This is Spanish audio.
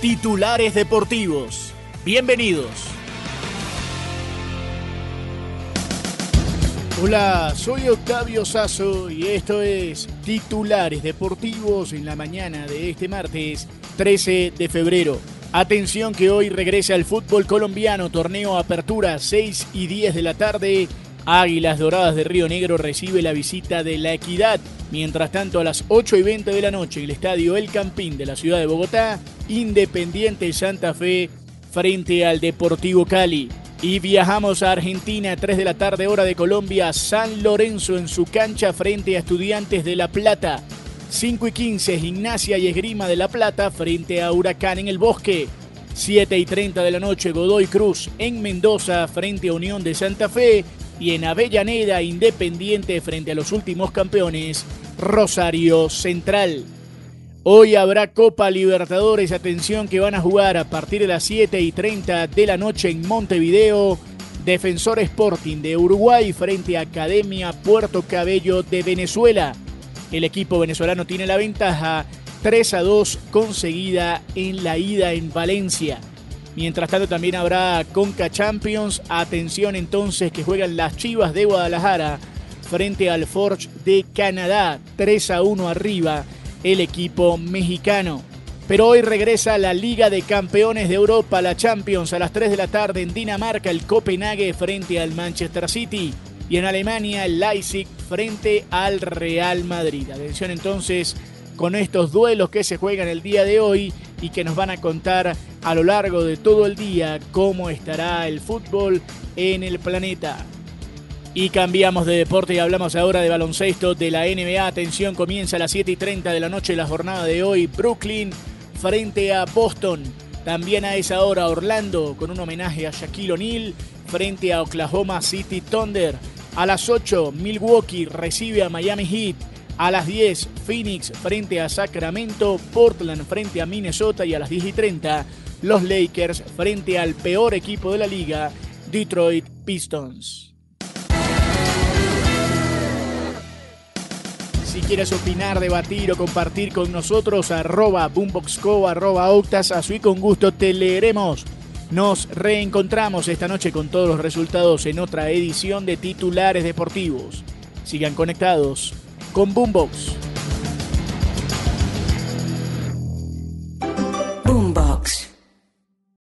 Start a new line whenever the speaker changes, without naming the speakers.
Titulares Deportivos. Bienvenidos. Hola, soy Octavio Sazo y esto es Titulares Deportivos en la mañana de este martes 13 de febrero. Atención que hoy regresa al fútbol colombiano, torneo Apertura 6 y 10 de la tarde. Águilas Doradas de Río Negro recibe la visita de la Equidad. Mientras tanto, a las 8 y 20 de la noche, el estadio El Campín de la ciudad de Bogotá, Independiente Santa Fe frente al Deportivo Cali. Y viajamos a Argentina, 3 de la tarde, hora de Colombia, San Lorenzo en su cancha frente a Estudiantes de La Plata. 5 y 15, Gimnasia y Esgrima de La Plata frente a Huracán en el Bosque. 7 y 30 de la noche, Godoy Cruz en Mendoza frente a Unión de Santa Fe. Y en Avellaneda, Independiente frente a los últimos campeones, Rosario Central. Hoy habrá Copa Libertadores, atención que van a jugar a partir de las 7 y 30 de la noche en Montevideo. Defensor Sporting de Uruguay frente a Academia Puerto Cabello de Venezuela. El equipo venezolano tiene la ventaja 3 a 2 conseguida en la ida en Valencia. Mientras tanto también habrá Conca Champions. Atención entonces que juegan las Chivas de Guadalajara frente al Forge de Canadá. 3 a 1 arriba el equipo mexicano. Pero hoy regresa la Liga de Campeones de Europa, la Champions, a las 3 de la tarde en Dinamarca, el Copenhague frente al Manchester City. Y en Alemania, el Leipzig frente al Real Madrid. Atención entonces con estos duelos que se juegan el día de hoy y que nos van a contar a lo largo de todo el día cómo estará el fútbol en el planeta. Y cambiamos de deporte y hablamos ahora de baloncesto de la NBA. Atención, comienza a las 7 y 30 de la noche la jornada de hoy. Brooklyn frente a Boston. También a esa hora Orlando con un homenaje a Shaquille O'Neal frente a Oklahoma City Thunder. A las 8 Milwaukee recibe a Miami Heat. A las 10 Phoenix frente a Sacramento. Portland frente a Minnesota. Y a las 10 y 30 los Lakers frente al peor equipo de la liga, Detroit Pistons. Si quieres opinar, debatir o compartir con nosotros, arroba boomboxco, arroba octas, así con gusto te leeremos. Nos reencontramos esta noche con todos los resultados en otra edición de Titulares Deportivos. Sigan conectados con Boombox.